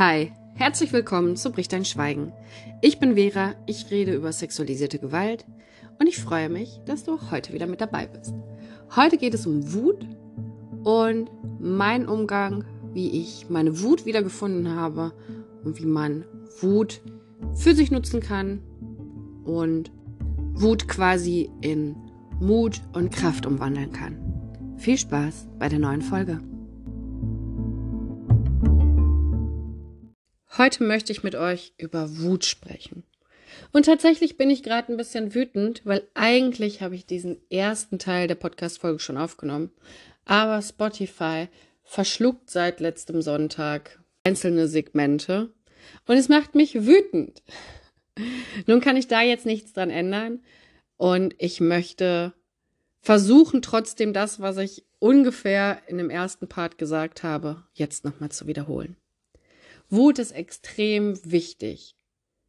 Hi, herzlich willkommen zu Bricht dein Schweigen. Ich bin Vera, ich rede über sexualisierte Gewalt und ich freue mich, dass du heute wieder mit dabei bist. Heute geht es um Wut und mein Umgang, wie ich meine Wut wiedergefunden habe und wie man Wut für sich nutzen kann und Wut quasi in Mut und Kraft umwandeln kann. Viel Spaß bei der neuen Folge. Heute möchte ich mit euch über Wut sprechen. Und tatsächlich bin ich gerade ein bisschen wütend, weil eigentlich habe ich diesen ersten Teil der Podcast-Folge schon aufgenommen. Aber Spotify verschluckt seit letztem Sonntag einzelne Segmente und es macht mich wütend. Nun kann ich da jetzt nichts dran ändern und ich möchte versuchen, trotzdem das, was ich ungefähr in dem ersten Part gesagt habe, jetzt nochmal zu wiederholen. Wut ist extrem wichtig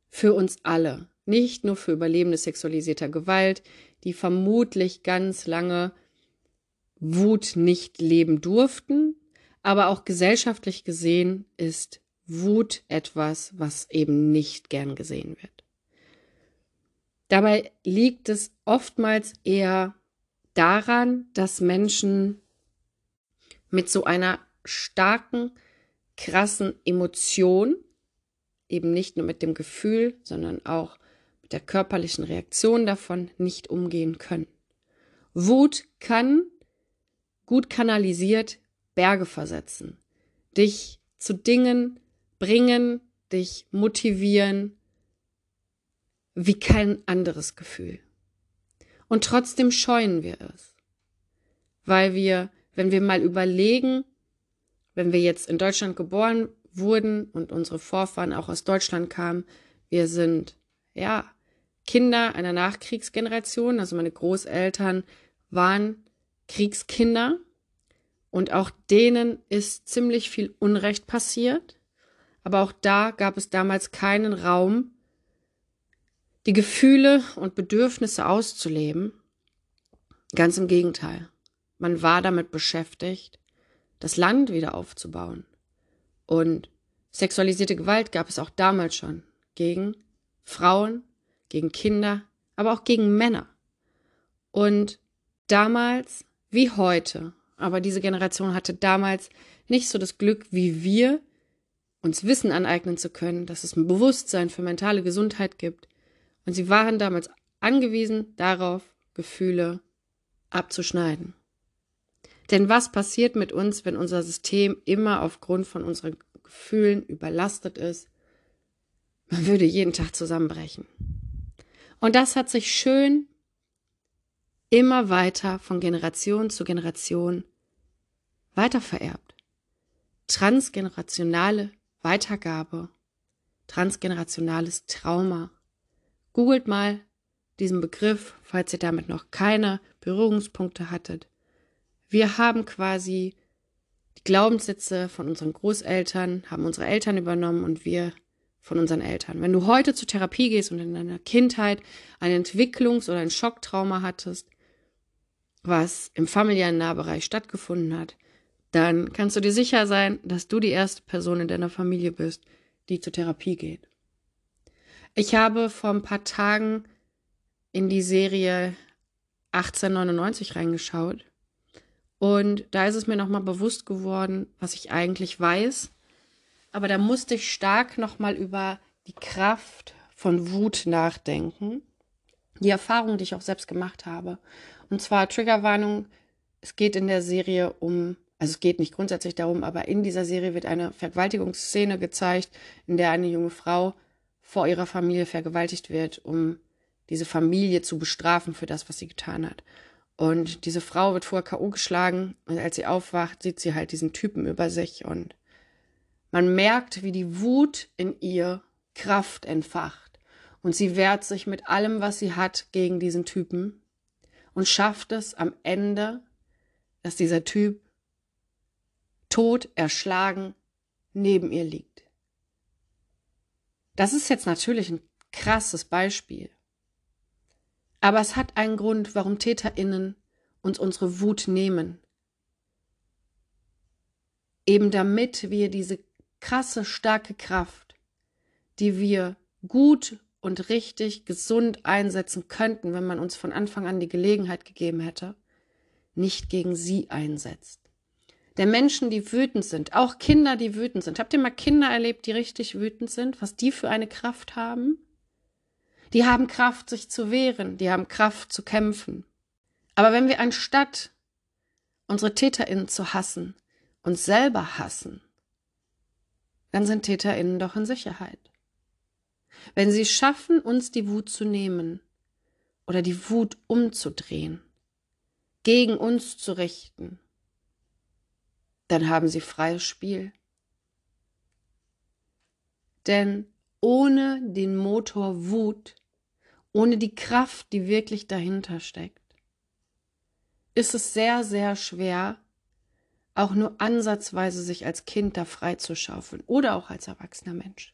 für uns alle, nicht nur für Überlebende sexualisierter Gewalt, die vermutlich ganz lange Wut nicht leben durften, aber auch gesellschaftlich gesehen ist Wut etwas, was eben nicht gern gesehen wird. Dabei liegt es oftmals eher daran, dass Menschen mit so einer starken, krassen Emotion, eben nicht nur mit dem Gefühl, sondern auch mit der körperlichen Reaktion davon nicht umgehen können. Wut kann gut kanalisiert Berge versetzen, dich zu Dingen bringen, dich motivieren, wie kein anderes Gefühl. Und trotzdem scheuen wir es. Weil wir, wenn wir mal überlegen, wenn wir jetzt in Deutschland geboren wurden und unsere Vorfahren auch aus Deutschland kamen, wir sind, ja, Kinder einer Nachkriegsgeneration, also meine Großeltern waren Kriegskinder und auch denen ist ziemlich viel Unrecht passiert. Aber auch da gab es damals keinen Raum, die Gefühle und Bedürfnisse auszuleben. Ganz im Gegenteil. Man war damit beschäftigt, das Land wieder aufzubauen. Und sexualisierte Gewalt gab es auch damals schon. Gegen Frauen, gegen Kinder, aber auch gegen Männer. Und damals wie heute, aber diese Generation hatte damals nicht so das Glück wie wir, uns Wissen aneignen zu können, dass es ein Bewusstsein für mentale Gesundheit gibt, und sie waren damals angewiesen darauf, Gefühle abzuschneiden. Denn was passiert mit uns, wenn unser System immer aufgrund von unseren Gefühlen überlastet ist? Man würde jeden Tag zusammenbrechen. Und das hat sich schön immer weiter von Generation zu Generation weitervererbt. Transgenerationale Weitergabe, transgenerationales Trauma, Googelt mal diesen Begriff, falls ihr damit noch keine Berührungspunkte hattet. Wir haben quasi die Glaubenssätze von unseren Großeltern, haben unsere Eltern übernommen und wir von unseren Eltern. Wenn du heute zur Therapie gehst und in deiner Kindheit ein Entwicklungs- oder ein Schocktrauma hattest, was im familiären Nahbereich stattgefunden hat, dann kannst du dir sicher sein, dass du die erste Person in deiner Familie bist, die zur Therapie geht. Ich habe vor ein paar Tagen in die Serie 1899 reingeschaut. Und da ist es mir nochmal bewusst geworden, was ich eigentlich weiß. Aber da musste ich stark nochmal über die Kraft von Wut nachdenken. Die Erfahrung, die ich auch selbst gemacht habe. Und zwar Triggerwarnung. Es geht in der Serie um, also es geht nicht grundsätzlich darum, aber in dieser Serie wird eine Vergewaltigungsszene gezeigt, in der eine junge Frau vor ihrer Familie vergewaltigt wird, um diese Familie zu bestrafen für das, was sie getan hat. Und diese Frau wird vorher K.O. geschlagen und als sie aufwacht, sieht sie halt diesen Typen über sich und man merkt, wie die Wut in ihr Kraft entfacht. Und sie wehrt sich mit allem, was sie hat, gegen diesen Typen und schafft es am Ende, dass dieser Typ tot, erschlagen, neben ihr liegt. Das ist jetzt natürlich ein krasses Beispiel. Aber es hat einen Grund, warum TäterInnen uns unsere Wut nehmen. Eben damit wir diese krasse, starke Kraft, die wir gut und richtig gesund einsetzen könnten, wenn man uns von Anfang an die Gelegenheit gegeben hätte, nicht gegen sie einsetzt. Der Menschen, die wütend sind, auch Kinder, die wütend sind. Habt ihr mal Kinder erlebt, die richtig wütend sind? Was die für eine Kraft haben? Die haben Kraft, sich zu wehren, die haben Kraft zu kämpfen. Aber wenn wir anstatt unsere TäterInnen zu hassen, uns selber hassen, dann sind TäterInnen doch in Sicherheit. Wenn sie schaffen, uns die Wut zu nehmen oder die Wut umzudrehen, gegen uns zu richten, dann haben sie freies Spiel. Denn ohne den Motor Wut, ohne die Kraft, die wirklich dahinter steckt, ist es sehr, sehr schwer, auch nur ansatzweise sich als Kind da freizuschaufeln oder auch als erwachsener Mensch.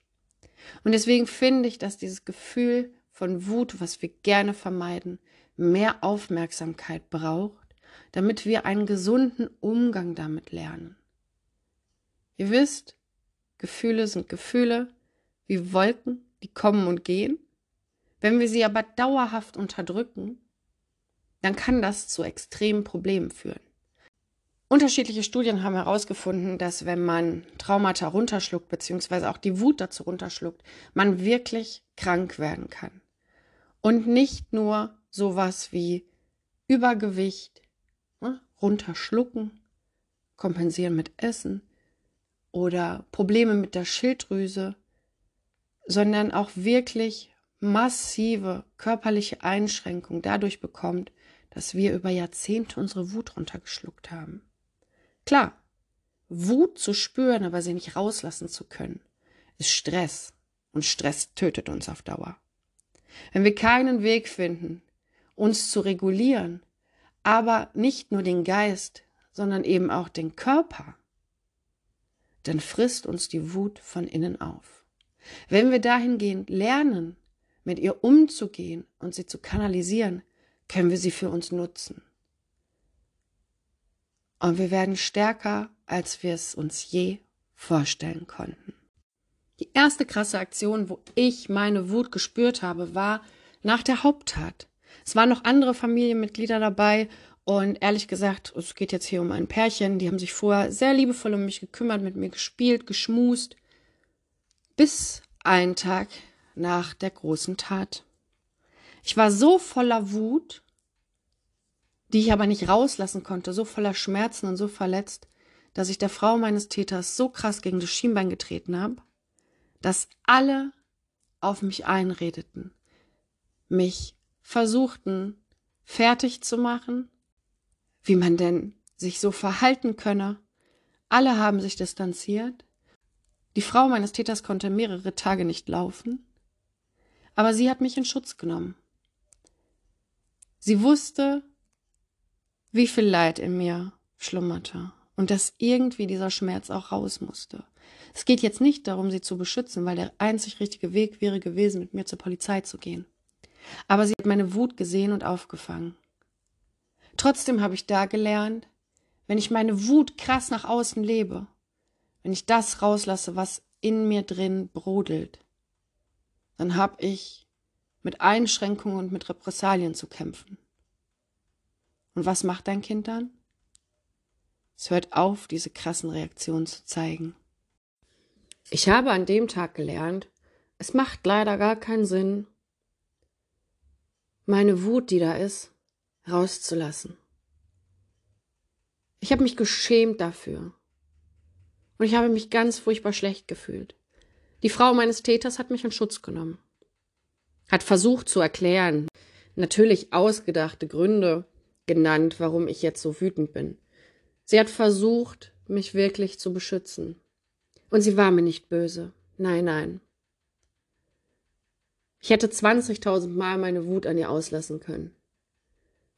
Und deswegen finde ich, dass dieses Gefühl von Wut, was wir gerne vermeiden, mehr Aufmerksamkeit braucht, damit wir einen gesunden Umgang damit lernen. Ihr wisst, Gefühle sind Gefühle wie Wolken, die kommen und gehen. Wenn wir sie aber dauerhaft unterdrücken, dann kann das zu extremen Problemen führen. Unterschiedliche Studien haben herausgefunden, dass wenn man Traumata runterschluckt, beziehungsweise auch die Wut dazu runterschluckt, man wirklich krank werden kann. Und nicht nur sowas wie Übergewicht, ne, runterschlucken, kompensieren mit Essen oder Probleme mit der Schilddrüse, sondern auch wirklich massive körperliche Einschränkungen dadurch bekommt, dass wir über Jahrzehnte unsere Wut runtergeschluckt haben. Klar, Wut zu spüren, aber sie nicht rauslassen zu können, ist Stress. Und Stress tötet uns auf Dauer. Wenn wir keinen Weg finden, uns zu regulieren, aber nicht nur den Geist, sondern eben auch den Körper, dann frisst uns die Wut von innen auf. Wenn wir dahingehend lernen, mit ihr umzugehen und sie zu kanalisieren, können wir sie für uns nutzen. Und wir werden stärker, als wir es uns je vorstellen konnten. Die erste krasse Aktion, wo ich meine Wut gespürt habe, war nach der Haupttat. Es waren noch andere Familienmitglieder dabei und ehrlich gesagt, es geht jetzt hier um ein Pärchen, die haben sich vorher sehr liebevoll um mich gekümmert, mit mir gespielt, geschmust, bis einen Tag nach der großen Tat. Ich war so voller Wut, die ich aber nicht rauslassen konnte, so voller Schmerzen und so verletzt, dass ich der Frau meines Täters so krass gegen das Schienbein getreten habe, dass alle auf mich einredeten, mich versuchten fertig zu machen, wie man denn sich so verhalten könne. Alle haben sich distanziert. Die Frau meines Täters konnte mehrere Tage nicht laufen, aber sie hat mich in Schutz genommen. Sie wusste, wie viel Leid in mir schlummerte und dass irgendwie dieser Schmerz auch raus musste. Es geht jetzt nicht darum, sie zu beschützen, weil der einzig richtige Weg wäre gewesen, mit mir zur Polizei zu gehen. Aber sie hat meine Wut gesehen und aufgefangen. Trotzdem habe ich da gelernt, wenn ich meine Wut krass nach außen lebe, wenn ich das rauslasse, was in mir drin brodelt, dann habe ich mit Einschränkungen und mit Repressalien zu kämpfen. Und was macht dein Kind dann? Es hört auf, diese krassen Reaktionen zu zeigen. Ich habe an dem Tag gelernt, es macht leider gar keinen Sinn, meine Wut, die da ist, rauszulassen. Ich habe mich geschämt dafür. Und ich habe mich ganz furchtbar schlecht gefühlt. Die Frau meines Täters hat mich in Schutz genommen. Hat versucht zu erklären, natürlich ausgedachte Gründe, genannt, warum ich jetzt so wütend bin. Sie hat versucht, mich wirklich zu beschützen. Und sie war mir nicht böse. Nein, nein. Ich hätte 20.000 Mal meine Wut an ihr auslassen können.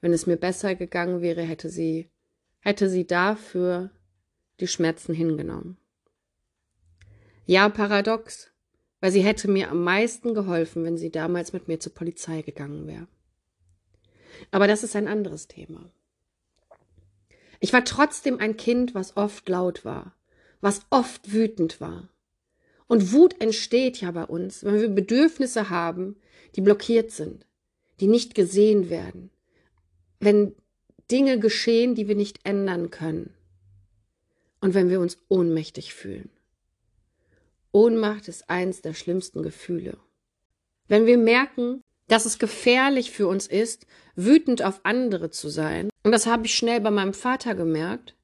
Wenn es mir besser gegangen wäre, hätte sie, hätte sie dafür die Schmerzen hingenommen. Ja, paradox, weil sie hätte mir am meisten geholfen, wenn sie damals mit mir zur Polizei gegangen wäre. Aber das ist ein anderes Thema. Ich war trotzdem ein Kind, was oft laut war, was oft wütend war. Und Wut entsteht ja bei uns, wenn wir Bedürfnisse haben, die blockiert sind, die nicht gesehen werden. Wenn Dinge geschehen, die wir nicht ändern können. Und wenn wir uns ohnmächtig fühlen. Ohnmacht ist eins der schlimmsten Gefühle. Wenn wir merken, dass es gefährlich für uns ist, wütend auf andere zu sein, und das habe ich schnell bei meinem Vater gemerkt,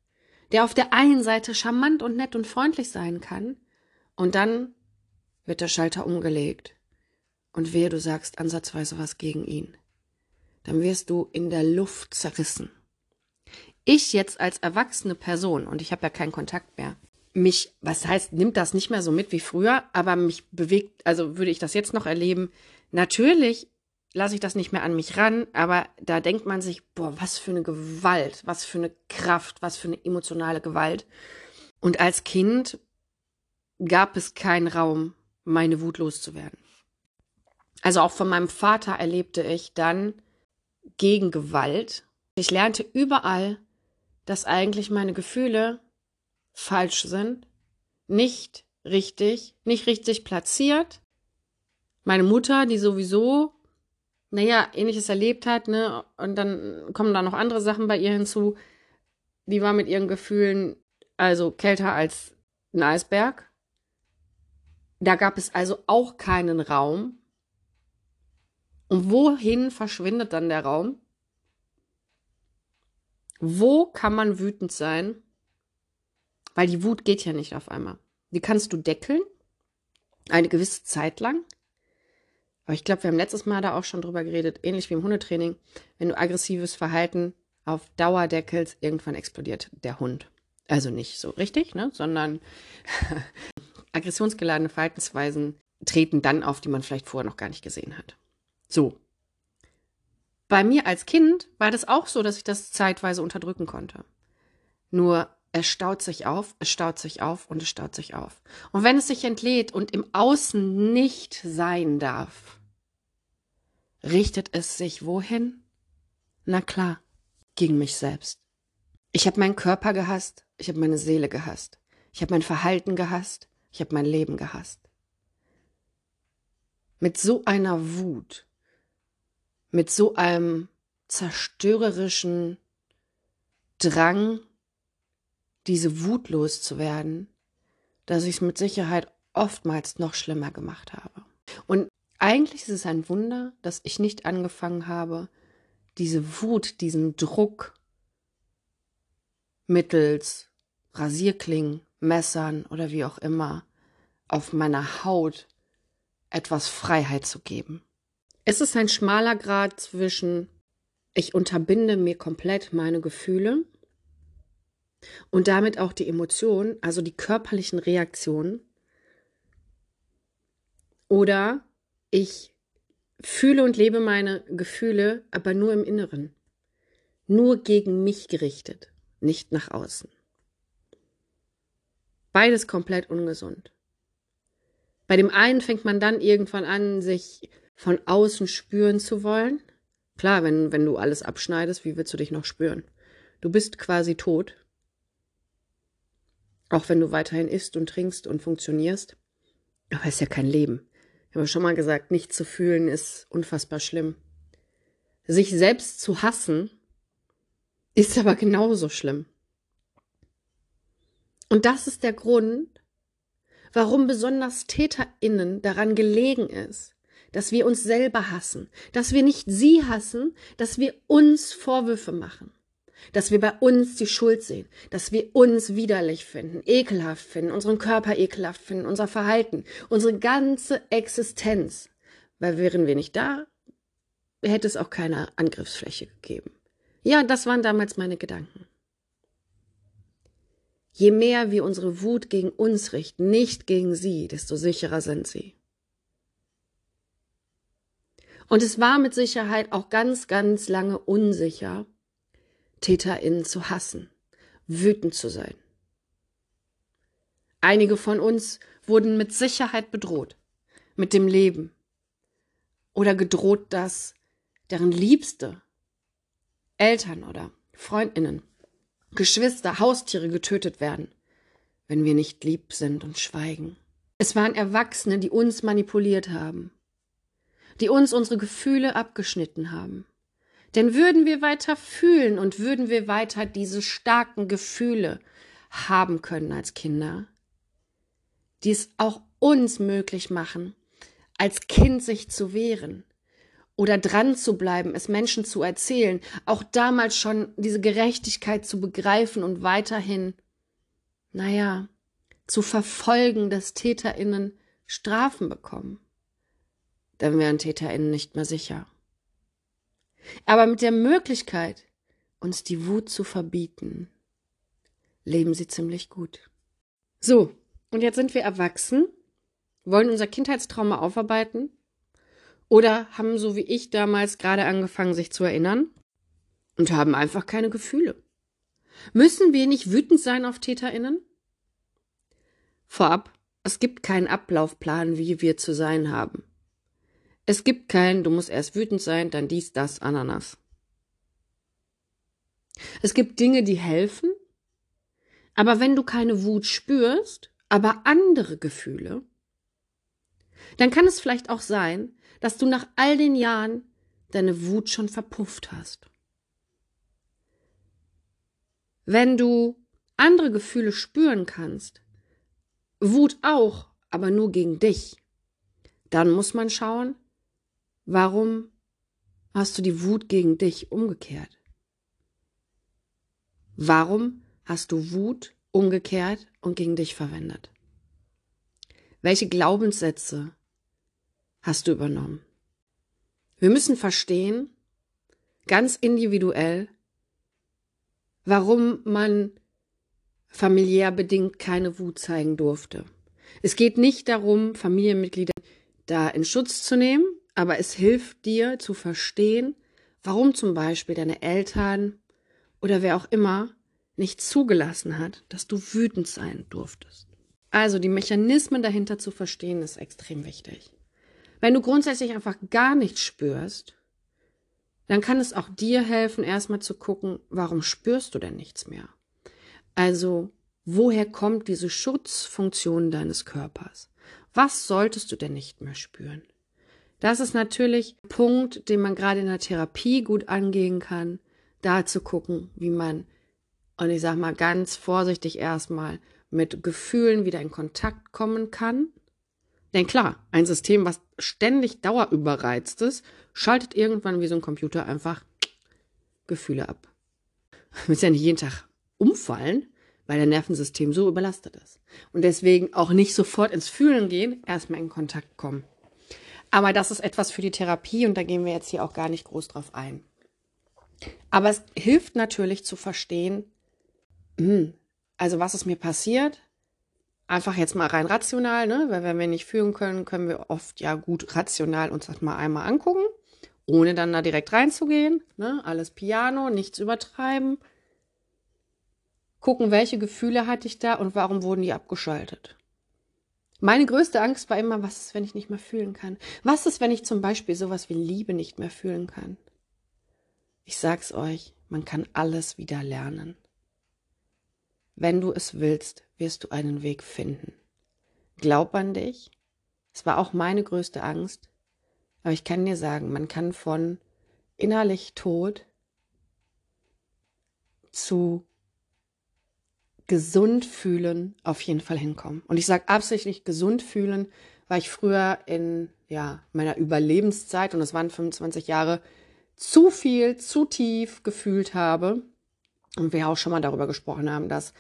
der auf der einen Seite charmant und nett und freundlich sein kann, und dann wird der Schalter umgelegt. Und wehe, du sagst ansatzweise was gegen ihn. Dann wirst du in der Luft zerrissen. Ich jetzt als erwachsene Person, und ich habe ja keinen Kontakt mehr, mich, was heißt, nimmt das nicht mehr so mit wie früher, aber mich bewegt, also würde ich das jetzt noch erleben, natürlich lasse ich das nicht mehr an mich ran, aber da denkt man sich, boah, was für eine Gewalt, was für eine Kraft, was für eine emotionale Gewalt. Und als Kind gab es keinen Raum, meine Wut loszuwerden. Also auch von meinem Vater erlebte ich dann gegen Gewalt. Ich lernte überall, dass eigentlich meine Gefühle falsch sind, nicht richtig, nicht richtig platziert. Meine Mutter, die sowieso, naja, ähnliches erlebt hat, ne, und dann kommen da noch andere Sachen bei ihr hinzu, die war mit ihren Gefühlen also kälter als ein Eisberg. Da gab es also auch keinen Raum. Und wohin verschwindet dann der Raum? Wo kann man wütend sein? Weil die Wut geht ja nicht auf einmal. Die kannst du deckeln, eine gewisse Zeit lang. Aber ich glaube, wir haben letztes Mal da auch schon drüber geredet, ähnlich wie im Hundetraining. Wenn du aggressives Verhalten auf Dauer deckelst, irgendwann explodiert der Hund. Also nicht so richtig, ne? sondern aggressionsgeladene Verhaltensweisen treten dann auf, die man vielleicht vorher noch gar nicht gesehen hat. So. Bei mir als Kind war das auch so, dass ich das zeitweise unterdrücken konnte. Nur es staut sich auf, es staut sich auf und es staut sich auf. Und wenn es sich entlädt und im Außen nicht sein darf, richtet es sich wohin? Na klar, gegen mich selbst. Ich habe meinen Körper gehasst, ich habe meine Seele gehasst, ich habe mein Verhalten gehasst, ich habe mein Leben gehasst. Mit so einer Wut, mit so einem zerstörerischen Drang, diese Wut loszuwerden, dass ich es mit Sicherheit oftmals noch schlimmer gemacht habe. Und eigentlich ist es ein Wunder, dass ich nicht angefangen habe, diese Wut, diesen Druck mittels Rasierklingen, Messern oder wie auch immer auf meiner Haut etwas Freiheit zu geben. Es ist ein schmaler Grad zwischen ich unterbinde mir komplett meine Gefühle und damit auch die Emotionen, also die körperlichen Reaktionen. Oder ich fühle und lebe meine Gefühle, aber nur im Inneren. Nur gegen mich gerichtet, nicht nach außen. Beides komplett ungesund. Bei dem einen fängt man dann irgendwann an, sich von außen spüren zu wollen. Klar, wenn, wenn du alles abschneidest, wie willst du dich noch spüren? Du bist quasi tot. Auch wenn du weiterhin isst und trinkst und funktionierst. Aber es ist ja kein Leben. Ich habe schon mal gesagt, nicht zu fühlen ist unfassbar schlimm. Sich selbst zu hassen ist aber genauso schlimm. Und das ist der Grund, warum besonders TäterInnen daran gelegen ist, dass wir uns selber hassen, dass wir nicht sie hassen, dass wir uns Vorwürfe machen, dass wir bei uns die Schuld sehen, dass wir uns widerlich finden, ekelhaft finden, unseren Körper ekelhaft finden, unser Verhalten, unsere ganze Existenz. Weil wären wir nicht da, hätte es auch keine Angriffsfläche gegeben. Ja, das waren damals meine Gedanken. Je mehr wir unsere Wut gegen uns richten, nicht gegen sie, desto sicherer sind sie. Und es war mit Sicherheit auch ganz, ganz lange unsicher, TäterInnen zu hassen, wütend zu sein. Einige von uns wurden mit Sicherheit bedroht, mit dem Leben. Oder gedroht, dass deren Liebste, Eltern oder Freundinnen Geschwister, Haustiere getötet werden, wenn wir nicht lieb sind und schweigen. Es waren Erwachsene, die uns manipuliert haben, die uns unsere Gefühle abgeschnitten haben. Denn würden wir weiter fühlen und würden wir weiter diese starken Gefühle haben können als Kinder, die es auch uns möglich machen, als Kind sich zu wehren oder dran zu bleiben, es Menschen zu erzählen, auch damals schon diese Gerechtigkeit zu begreifen und weiterhin, naja, zu verfolgen, dass TäterInnen Strafen bekommen. Dann wären TäterInnen nicht mehr sicher. Aber mit der Möglichkeit, uns die Wut zu verbieten, leben sie ziemlich gut. So, und jetzt sind wir erwachsen, wollen unser Kindheitstrauma aufarbeiten oder haben so wie ich damals gerade angefangen, sich zu erinnern und haben einfach keine Gefühle. Müssen wir nicht wütend sein auf TäterInnen? Vorab, es gibt keinen Ablaufplan, wie wir zu sein haben. Es gibt keinen, du musst erst wütend sein, dann dies, das, Ananas. Es gibt Dinge, die helfen, aber wenn du keine Wut spürst, aber andere Gefühle, dann kann es vielleicht auch sein, dass du nach all den Jahren deine Wut schon verpufft hast. Wenn du andere Gefühle spüren kannst, Wut auch, aber nur gegen dich, dann muss man schauen, warum hast du die Wut gegen dich umgekehrt? Warum hast du Wut umgekehrt und gegen dich verwendet? Welche Glaubenssätze hast du übernommen? Wir müssen verstehen, ganz individuell, warum man familiär bedingt keine Wut zeigen durfte. Es geht nicht darum, Familienmitglieder da in Schutz zu nehmen, aber es hilft dir zu verstehen, warum zum Beispiel deine Eltern oder wer auch immer nicht zugelassen hat, dass du wütend sein durftest. Also die Mechanismen dahinter zu verstehen, ist extrem wichtig. Wenn du grundsätzlich einfach gar nichts spürst, dann kann es auch dir helfen, erstmal zu gucken, warum spürst du denn nichts mehr? Also, woher kommt diese Schutzfunktion deines Körpers? Was solltest du denn nicht mehr spüren? Das ist natürlich ein Punkt, den man gerade in der Therapie gut angehen kann, da zu gucken, wie man, und ich sag mal ganz vorsichtig erstmal, mit Gefühlen wieder in Kontakt kommen kann. Denn klar, ein System, was ständig dauerüberreizt ist, schaltet irgendwann wie so ein Computer einfach Gefühle ab. Du willst ja nicht jeden Tag umfallen, weil dein Nervensystem so überlastet ist. Und deswegen auch nicht sofort ins Fühlen gehen, erstmal in Kontakt kommen. Aber das ist etwas für die Therapie und da gehen wir jetzt hier auch gar nicht groß drauf ein. Aber es hilft natürlich zu verstehen, hm, also was ist mir passiert? Einfach jetzt mal rein rational, ne? Weil wenn wir nicht fühlen können, können wir oft ja gut rational uns das mal einmal angucken, ohne dann da direkt reinzugehen. Ne? Alles Piano, nichts übertreiben. Gucken, welche Gefühle hatte ich da und warum wurden die abgeschaltet. Meine größte Angst war immer, was ist, wenn ich nicht mehr fühlen kann? Was ist, wenn ich zum Beispiel sowas wie Liebe nicht mehr fühlen kann? Ich sag's euch, man kann alles wieder lernen. Wenn du es willst, wirst du einen Weg finden. Glaub an dich. Es war auch meine größte Angst. Aber ich kann dir sagen, man kann von innerlich tot zu gesund fühlen auf jeden Fall hinkommen. Und ich sage absichtlich gesund fühlen, weil ich früher in ja, meiner Überlebenszeit, und es waren 25 Jahre, zu viel, zu tief gefühlt habe und wir auch schon mal darüber gesprochen haben, dass,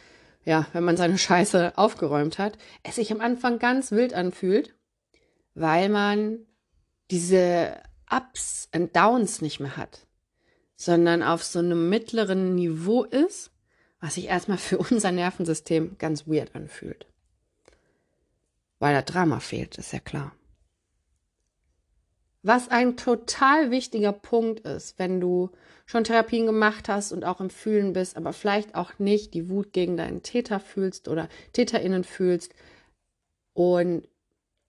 ja, wenn man seine Scheiße aufgeräumt hat, es sich am Anfang ganz wild anfühlt, weil man diese Ups und Downs nicht mehr hat, sondern auf so einem mittleren Niveau ist, was sich erstmal für unser Nervensystem ganz weird anfühlt. Weil da Drama fehlt, ist ja klar. Was ein total wichtiger Punkt ist, wenn du schon Therapien gemacht hast und auch im Fühlen bist, aber vielleicht auch nicht die Wut gegen deinen Täter fühlst oder TäterInnen fühlst und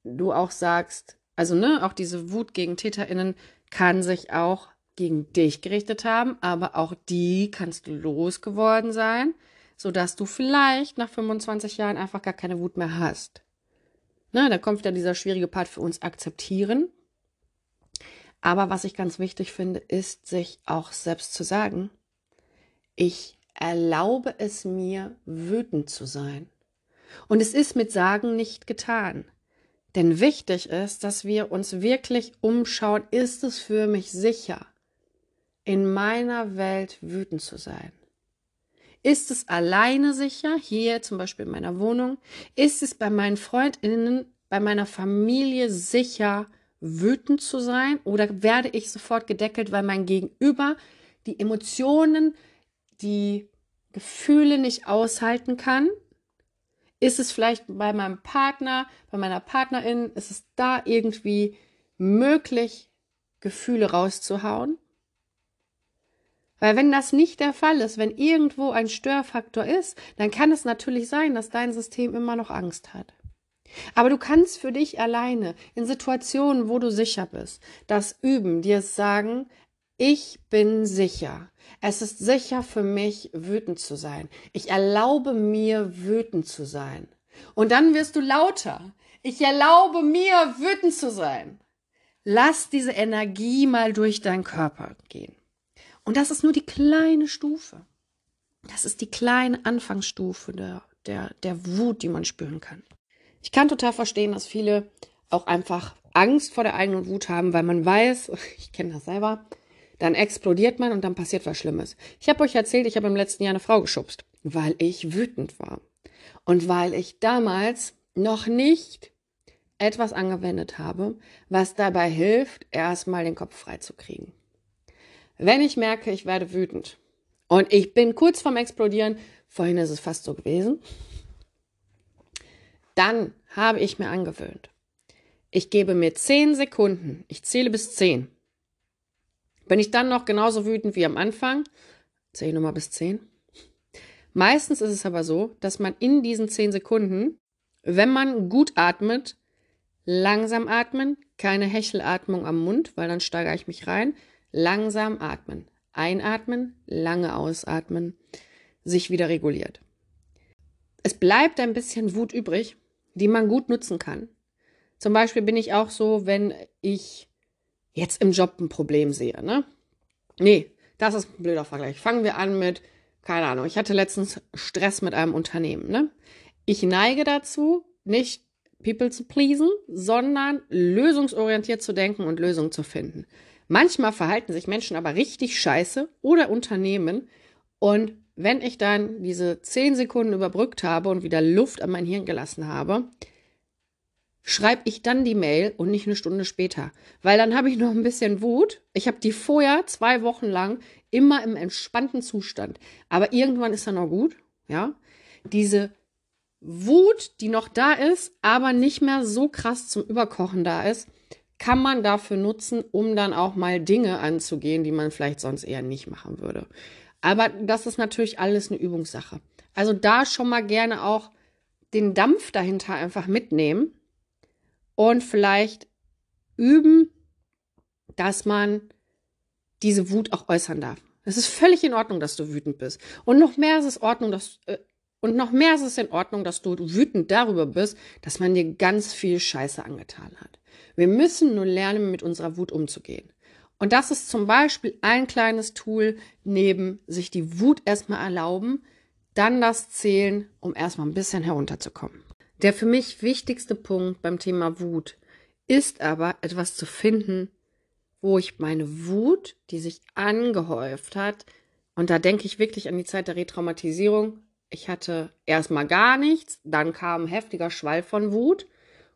du auch sagst, also ne, auch diese Wut gegen TäterInnen kann sich auch gegen dich gerichtet haben, aber auch die kannst du losgeworden sein, sodass du vielleicht nach 25 Jahren einfach gar keine Wut mehr hast. Na, da kommt wieder dieser schwierige Part für uns akzeptieren. Aber was ich ganz wichtig finde, ist, sich auch selbst zu sagen, ich erlaube es mir, wütend zu sein. Und es ist mit Sagen nicht getan. Denn wichtig ist, dass wir uns wirklich umschauen, ist es für mich sicher, in meiner Welt wütend zu sein? Ist es alleine sicher, hier zum Beispiel in meiner Wohnung? Ist es bei meinen Freundinnen, bei meiner Familie sicher, wütend zu sein? Oder werde ich sofort gedeckelt, weil mein Gegenüber die Emotionen, die Gefühle nicht aushalten kann? Ist es vielleicht bei meinem Partner, bei meiner Partnerin, ist es da irgendwie möglich, Gefühle rauszuhauen? Weil wenn das nicht der Fall ist, wenn irgendwo ein Störfaktor ist, dann kann es natürlich sein, dass dein System immer noch Angst hat. Aber du kannst für dich alleine in Situationen, wo du sicher bist, das üben, dir sagen, ich bin sicher. Es ist sicher für mich, wütend zu sein. Ich erlaube mir, wütend zu sein. Und dann wirst du lauter. Ich erlaube mir, wütend zu sein. Lass diese Energie mal durch deinen Körper gehen. Und das ist nur die kleine Stufe. Das ist die kleine Anfangsstufe der, der, der Wut, die man spüren kann. Ich kann total verstehen, dass viele auch einfach Angst vor der eigenen Wut haben, weil man weiß, ich kenne das selber, dann explodiert man und dann passiert was Schlimmes. Ich habe euch erzählt, ich habe im letzten Jahr eine Frau geschubst, weil ich wütend war. Und weil ich damals noch nicht etwas angewendet habe, was dabei hilft, erstmal den Kopf frei zu kriegen. Wenn ich merke, ich werde wütend und ich bin kurz vorm Explodieren, vorhin ist es fast so gewesen, dann habe ich mir angewöhnt. Ich gebe mir zehn Sekunden, ich zähle bis zehn bin ich dann noch genauso wütend wie am Anfang? Zähle ich nochmal bis zehn. Meistens ist es aber so, dass man in diesen zehn Sekunden, wenn man gut atmet, langsam atmen, keine Hechelatmung am Mund, weil dann steigere ich mich rein, langsam atmen, einatmen, lange ausatmen, sich wieder reguliert. Es bleibt ein bisschen Wut übrig, die man gut nutzen kann. Zum Beispiel bin ich auch so, wenn ich jetzt im Job ein Problem sehe, ne? Nee, das ist ein blöder Vergleich. Fangen wir an mit, keine Ahnung, ich hatte letztens Stress mit einem Unternehmen, ne? Ich neige dazu, nicht people zu pleasen, sondern lösungsorientiert zu denken und Lösungen zu finden. Manchmal verhalten sich Menschen aber richtig scheiße oder Unternehmen und wenn ich dann diese zehn Sekunden überbrückt habe und wieder Luft an mein Hirn gelassen habe, schreibe ich dann die Mail und nicht eine Stunde später. Weil dann habe ich noch ein bisschen Wut. Ich habe die vorher zwei Wochen lang immer im entspannten Zustand. Aber irgendwann ist dann auch gut, ja. Diese Wut, die noch da ist, aber nicht mehr so krass zum Überkochen da ist, kann man dafür nutzen, um dann auch mal Dinge anzugehen, die man vielleicht sonst eher nicht machen würde. Aber das ist natürlich alles eine Übungssache. Also da schon mal gerne auch den Dampf dahinter einfach mitnehmen und vielleicht üben, dass man diese Wut auch äußern darf. Es ist völlig in Ordnung, dass du wütend bist. Und noch mehr ist es Ordnung, dass äh, und noch mehr ist es in Ordnung, dass du wütend darüber bist, dass man dir ganz viel Scheiße angetan hat. Wir müssen nur lernen, mit unserer Wut umzugehen. Und das ist zum Beispiel ein kleines Tool neben sich die Wut erstmal erlauben, dann das Zählen, um erstmal ein bisschen herunterzukommen. Der für mich wichtigste Punkt beim Thema Wut ist aber etwas zu finden, wo ich meine Wut, die sich angehäuft hat, und da denke ich wirklich an die Zeit der Retraumatisierung. Ich hatte erstmal gar nichts, dann kam ein heftiger Schwall von Wut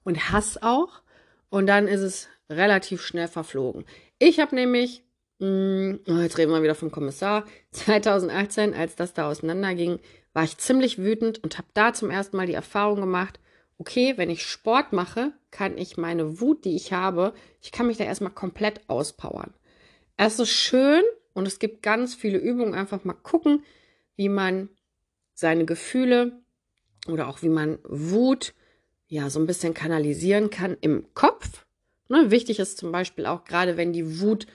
und Hass auch, und dann ist es relativ schnell verflogen. Ich habe nämlich, mh, hm, oh, jetzt reden wir wieder vom Kommissar, 2018, als das da auseinanderging, war ich ziemlich wütend und habe da zum ersten Mal die Erfahrung gemacht, okay, wenn ich Sport mache, kann ich meine Wut, die ich habe, ich kann mich da erstmal komplett auspowern. Es ist schön und es gibt ganz viele Übungen, einfach mal gucken, wie man seine Gefühle oder auch wie man Wut ja so ein bisschen kanalisieren kann im Kopf. Ne, wichtig ist zum Beispiel auch gerade, wenn die Wut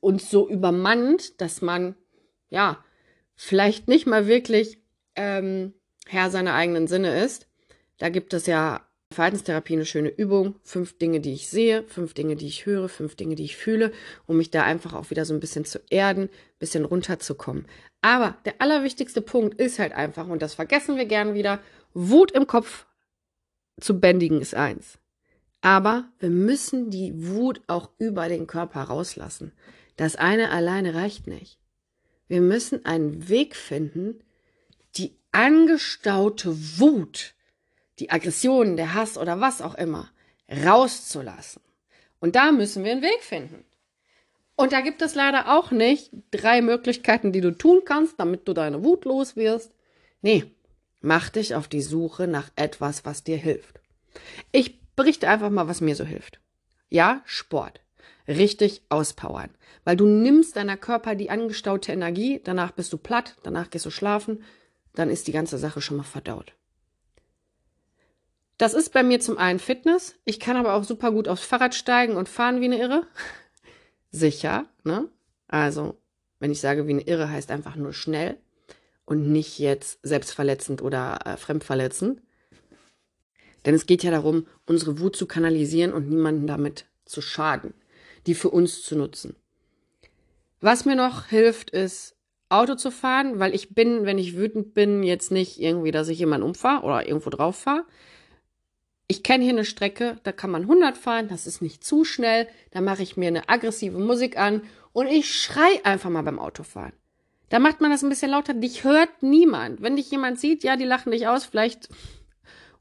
uns so übermannt, dass man ja vielleicht nicht mal wirklich ähm, Herr seiner eigenen Sinne ist. Da gibt es ja Verhaltenstherapie eine schöne Übung. Fünf Dinge, die ich sehe, fünf Dinge, die ich höre, fünf Dinge, die ich fühle, um mich da einfach auch wieder so ein bisschen zu erden, ein bisschen runterzukommen. Aber der allerwichtigste Punkt ist halt einfach, und das vergessen wir gern wieder, Wut im Kopf zu bändigen ist eins. Aber wir müssen die Wut auch über den Körper rauslassen. Das eine alleine reicht nicht. Wir müssen einen Weg finden, die angestaute Wut, die Aggression, der Hass oder was auch immer, rauszulassen. Und da müssen wir einen Weg finden. Und da gibt es leider auch nicht drei Möglichkeiten, die du tun kannst, damit du deine Wut los wirst. Nee, mach dich auf die Suche nach etwas, was dir hilft. Ich berichte einfach mal, was mir so hilft. Ja, Sport. Richtig auspowern. Weil du nimmst deiner Körper die angestaute Energie, danach bist du platt, danach gehst du schlafen, dann ist die ganze Sache schon mal verdaut. Das ist bei mir zum einen Fitness. Ich kann aber auch super gut aufs Fahrrad steigen und fahren wie eine Irre. Sicher, ne? Also, wenn ich sage wie eine Irre, heißt einfach nur schnell und nicht jetzt selbstverletzend oder äh, fremdverletzend. Denn es geht ja darum, unsere Wut zu kanalisieren und niemanden damit zu schaden, die für uns zu nutzen. Was mir noch hilft, ist Auto zu fahren, weil ich bin, wenn ich wütend bin, jetzt nicht irgendwie, dass ich jemanden umfahre oder irgendwo drauf fahre. Ich kenne hier eine Strecke, da kann man 100 fahren, das ist nicht zu schnell. Da mache ich mir eine aggressive Musik an und ich schrei einfach mal beim Autofahren. Da macht man das ein bisschen lauter. Dich hört niemand. Wenn dich jemand sieht, ja, die lachen dich aus. Vielleicht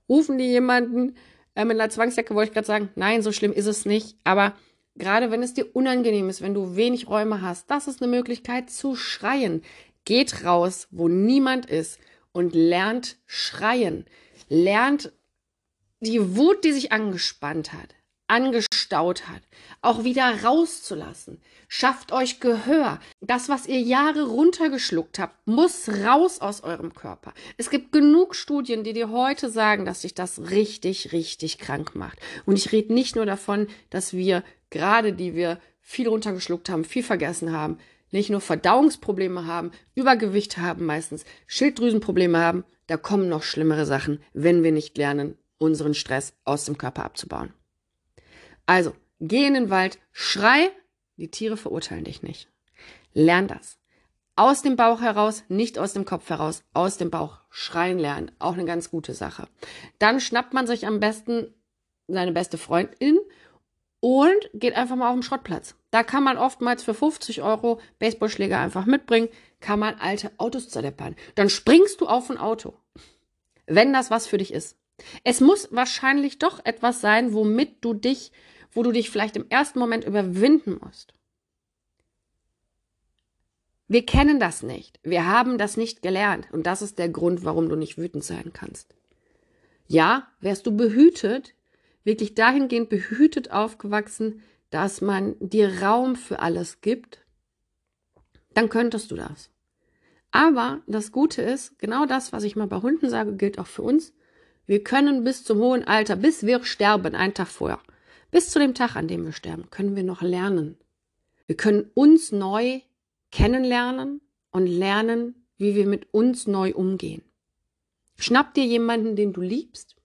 rufen die jemanden äh, mit einer Zwangsjacke, wollte ich gerade sagen. Nein, so schlimm ist es nicht. Aber gerade wenn es dir unangenehm ist, wenn du wenig Räume hast, das ist eine Möglichkeit zu schreien. Geht raus, wo niemand ist und lernt schreien. Lernt die Wut, die sich angespannt hat, angestaut hat, auch wieder rauszulassen. Schafft euch Gehör. Das, was ihr Jahre runtergeschluckt habt, muss raus aus eurem Körper. Es gibt genug Studien, die dir heute sagen, dass sich das richtig, richtig krank macht. Und ich rede nicht nur davon, dass wir gerade, die wir viel runtergeschluckt haben, viel vergessen haben, nicht nur Verdauungsprobleme haben, Übergewicht haben meistens, Schilddrüsenprobleme haben, da kommen noch schlimmere Sachen, wenn wir nicht lernen, unseren Stress aus dem Körper abzubauen. Also, geh in den Wald, schrei, die Tiere verurteilen dich nicht. Lern das. Aus dem Bauch heraus, nicht aus dem Kopf heraus, aus dem Bauch schreien lernen. Auch eine ganz gute Sache. Dann schnappt man sich am besten seine beste Freundin und geht einfach mal auf den Schrottplatz. Da kann man oftmals für 50 Euro Baseballschläger einfach mitbringen, kann man alte Autos zerdeppern. Dann springst du auf ein Auto. Wenn das was für dich ist. Es muss wahrscheinlich doch etwas sein, womit du dich, wo du dich vielleicht im ersten Moment überwinden musst. Wir kennen das nicht. Wir haben das nicht gelernt. Und das ist der Grund, warum du nicht wütend sein kannst. Ja, wärst du behütet, wirklich dahingehend behütet aufgewachsen, dass man dir Raum für alles gibt, dann könntest du das. Aber das Gute ist, genau das, was ich mal bei Hunden sage, gilt auch für uns. Wir können bis zum hohen Alter, bis wir sterben, einen Tag vorher, bis zu dem Tag, an dem wir sterben, können wir noch lernen. Wir können uns neu kennenlernen und lernen, wie wir mit uns neu umgehen. Schnapp dir jemanden, den du liebst.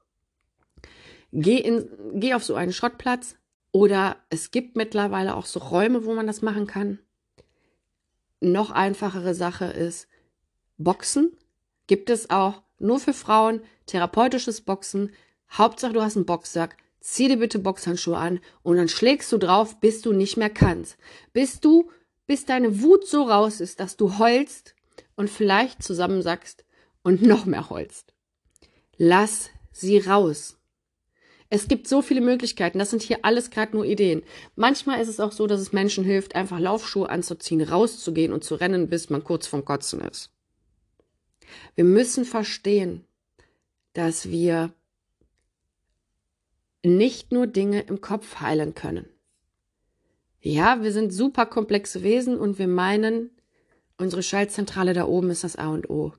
Geh, in, geh auf so einen Schrottplatz. Oder es gibt mittlerweile auch so Räume, wo man das machen kann. Noch einfachere Sache ist Boxen. Gibt es auch nur für Frauen, therapeutisches Boxen. Hauptsache, du hast einen Boxsack. Zieh dir bitte Boxhandschuhe an und dann schlägst du drauf, bis du nicht mehr kannst. Bis du, bis deine Wut so raus ist, dass du heulst und vielleicht zusammensackst und noch mehr heulst. Lass sie raus. Es gibt so viele Möglichkeiten. Das sind hier alles gerade nur Ideen. Manchmal ist es auch so, dass es Menschen hilft, einfach Laufschuhe anzuziehen, rauszugehen und zu rennen, bis man kurz vom Kotzen ist. Wir müssen verstehen, dass wir nicht nur Dinge im Kopf heilen können. Ja, wir sind super komplexe Wesen und wir meinen, unsere Schaltzentrale da oben ist das A und O.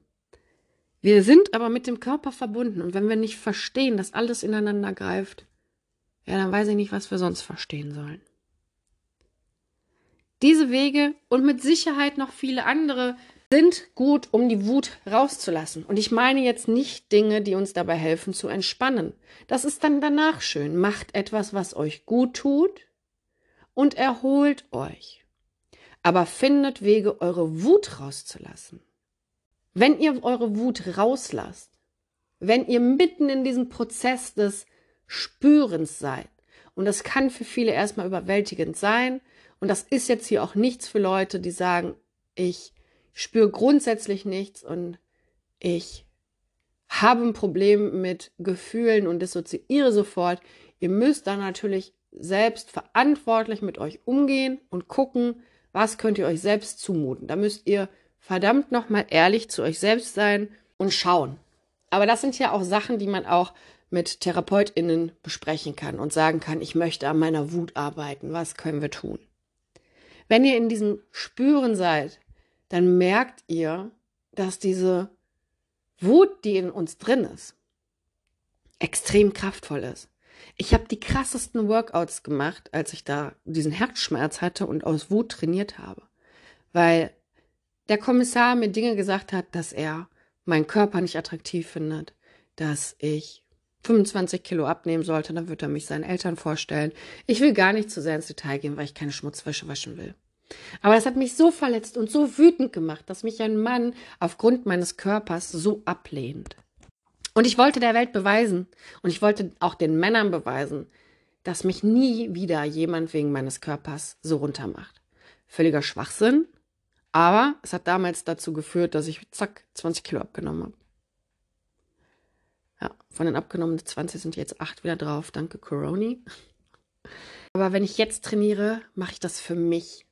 Wir sind aber mit dem Körper verbunden und wenn wir nicht verstehen, dass alles ineinander greift, ja, dann weiß ich nicht, was wir sonst verstehen sollen. Diese Wege und mit Sicherheit noch viele andere sind gut, um die Wut rauszulassen. Und ich meine jetzt nicht Dinge, die uns dabei helfen zu entspannen. Das ist dann danach schön. Macht etwas, was euch gut tut und erholt euch. Aber findet Wege, eure Wut rauszulassen. Wenn ihr eure Wut rauslasst, wenn ihr mitten in diesem Prozess des Spürens seid, und das kann für viele erstmal überwältigend sein, und das ist jetzt hier auch nichts für Leute, die sagen, ich spüre grundsätzlich nichts und ich habe ein Problem mit Gefühlen und dissoziiere sofort. Ihr müsst dann natürlich selbst verantwortlich mit euch umgehen und gucken, was könnt ihr euch selbst zumuten. Da müsst ihr verdammt nochmal ehrlich zu euch selbst sein und schauen. Aber das sind ja auch Sachen, die man auch mit TherapeutInnen besprechen kann und sagen kann, ich möchte an meiner Wut arbeiten. Was können wir tun? Wenn ihr in diesem Spüren seid, dann merkt ihr, dass diese Wut, die in uns drin ist, extrem kraftvoll ist. Ich habe die krassesten Workouts gemacht, als ich da diesen Herzschmerz hatte und aus Wut trainiert habe. Weil der Kommissar mir Dinge gesagt hat, dass er meinen Körper nicht attraktiv findet, dass ich 25 Kilo abnehmen sollte, dann wird er mich seinen Eltern vorstellen. Ich will gar nicht zu sehr ins Detail gehen, weil ich keine Schmutzwäsche waschen will. Aber das hat mich so verletzt und so wütend gemacht, dass mich ein Mann aufgrund meines Körpers so ablehnt. Und ich wollte der Welt beweisen und ich wollte auch den Männern beweisen, dass mich nie wieder jemand wegen meines Körpers so runtermacht. Völliger Schwachsinn, aber es hat damals dazu geführt, dass ich zack 20 Kilo abgenommen habe. Ja, von den abgenommenen 20 sind jetzt 8 wieder drauf, danke Coroni. Aber wenn ich jetzt trainiere, mache ich das für mich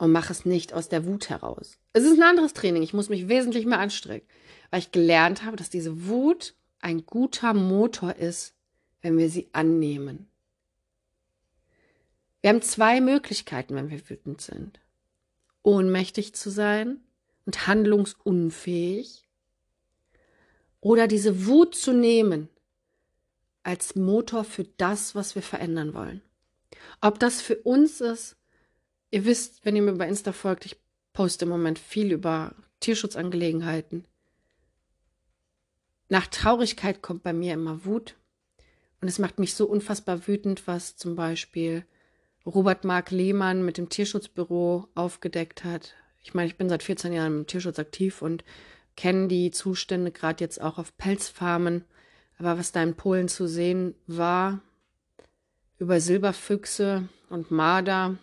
und mache es nicht aus der Wut heraus. Es ist ein anderes Training. Ich muss mich wesentlich mehr anstrengen, weil ich gelernt habe, dass diese Wut ein guter Motor ist, wenn wir sie annehmen. Wir haben zwei Möglichkeiten, wenn wir wütend sind. Ohnmächtig zu sein und handlungsunfähig oder diese Wut zu nehmen als Motor für das, was wir verändern wollen. Ob das für uns ist, Ihr wisst, wenn ihr mir bei Insta folgt, ich poste im Moment viel über Tierschutzangelegenheiten. Nach Traurigkeit kommt bei mir immer Wut. Und es macht mich so unfassbar wütend, was zum Beispiel Robert Mark Lehmann mit dem Tierschutzbüro aufgedeckt hat. Ich meine, ich bin seit 14 Jahren im Tierschutz aktiv und kenne die Zustände gerade jetzt auch auf Pelzfarmen. Aber was da in Polen zu sehen war, über Silberfüchse und Marder,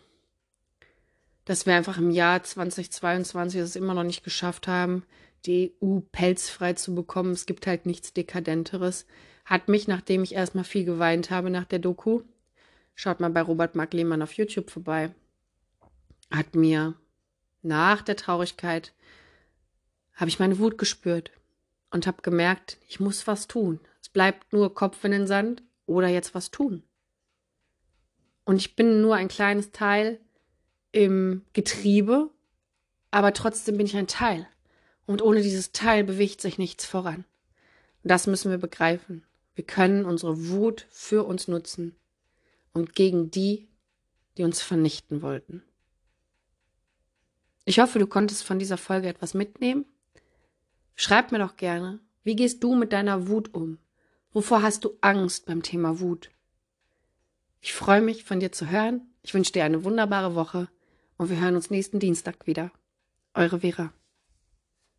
dass wir einfach im Jahr 2022 es immer noch nicht geschafft haben, die EU pelzfrei zu bekommen. Es gibt halt nichts Dekadenteres. Hat mich, nachdem ich erstmal viel geweint habe nach der Doku, schaut mal bei Robert Mark Lehmann auf YouTube vorbei, hat mir nach der Traurigkeit, habe ich meine Wut gespürt und habe gemerkt, ich muss was tun. Es bleibt nur Kopf in den Sand oder jetzt was tun. Und ich bin nur ein kleines Teil im Getriebe, aber trotzdem bin ich ein Teil. Und ohne dieses Teil bewegt sich nichts voran. Das müssen wir begreifen. Wir können unsere Wut für uns nutzen und gegen die, die uns vernichten wollten. Ich hoffe, du konntest von dieser Folge etwas mitnehmen. Schreib mir doch gerne, wie gehst du mit deiner Wut um? Wovor hast du Angst beim Thema Wut? Ich freue mich, von dir zu hören. Ich wünsche dir eine wunderbare Woche und wir hören uns nächsten Dienstag wieder. Eure Vera.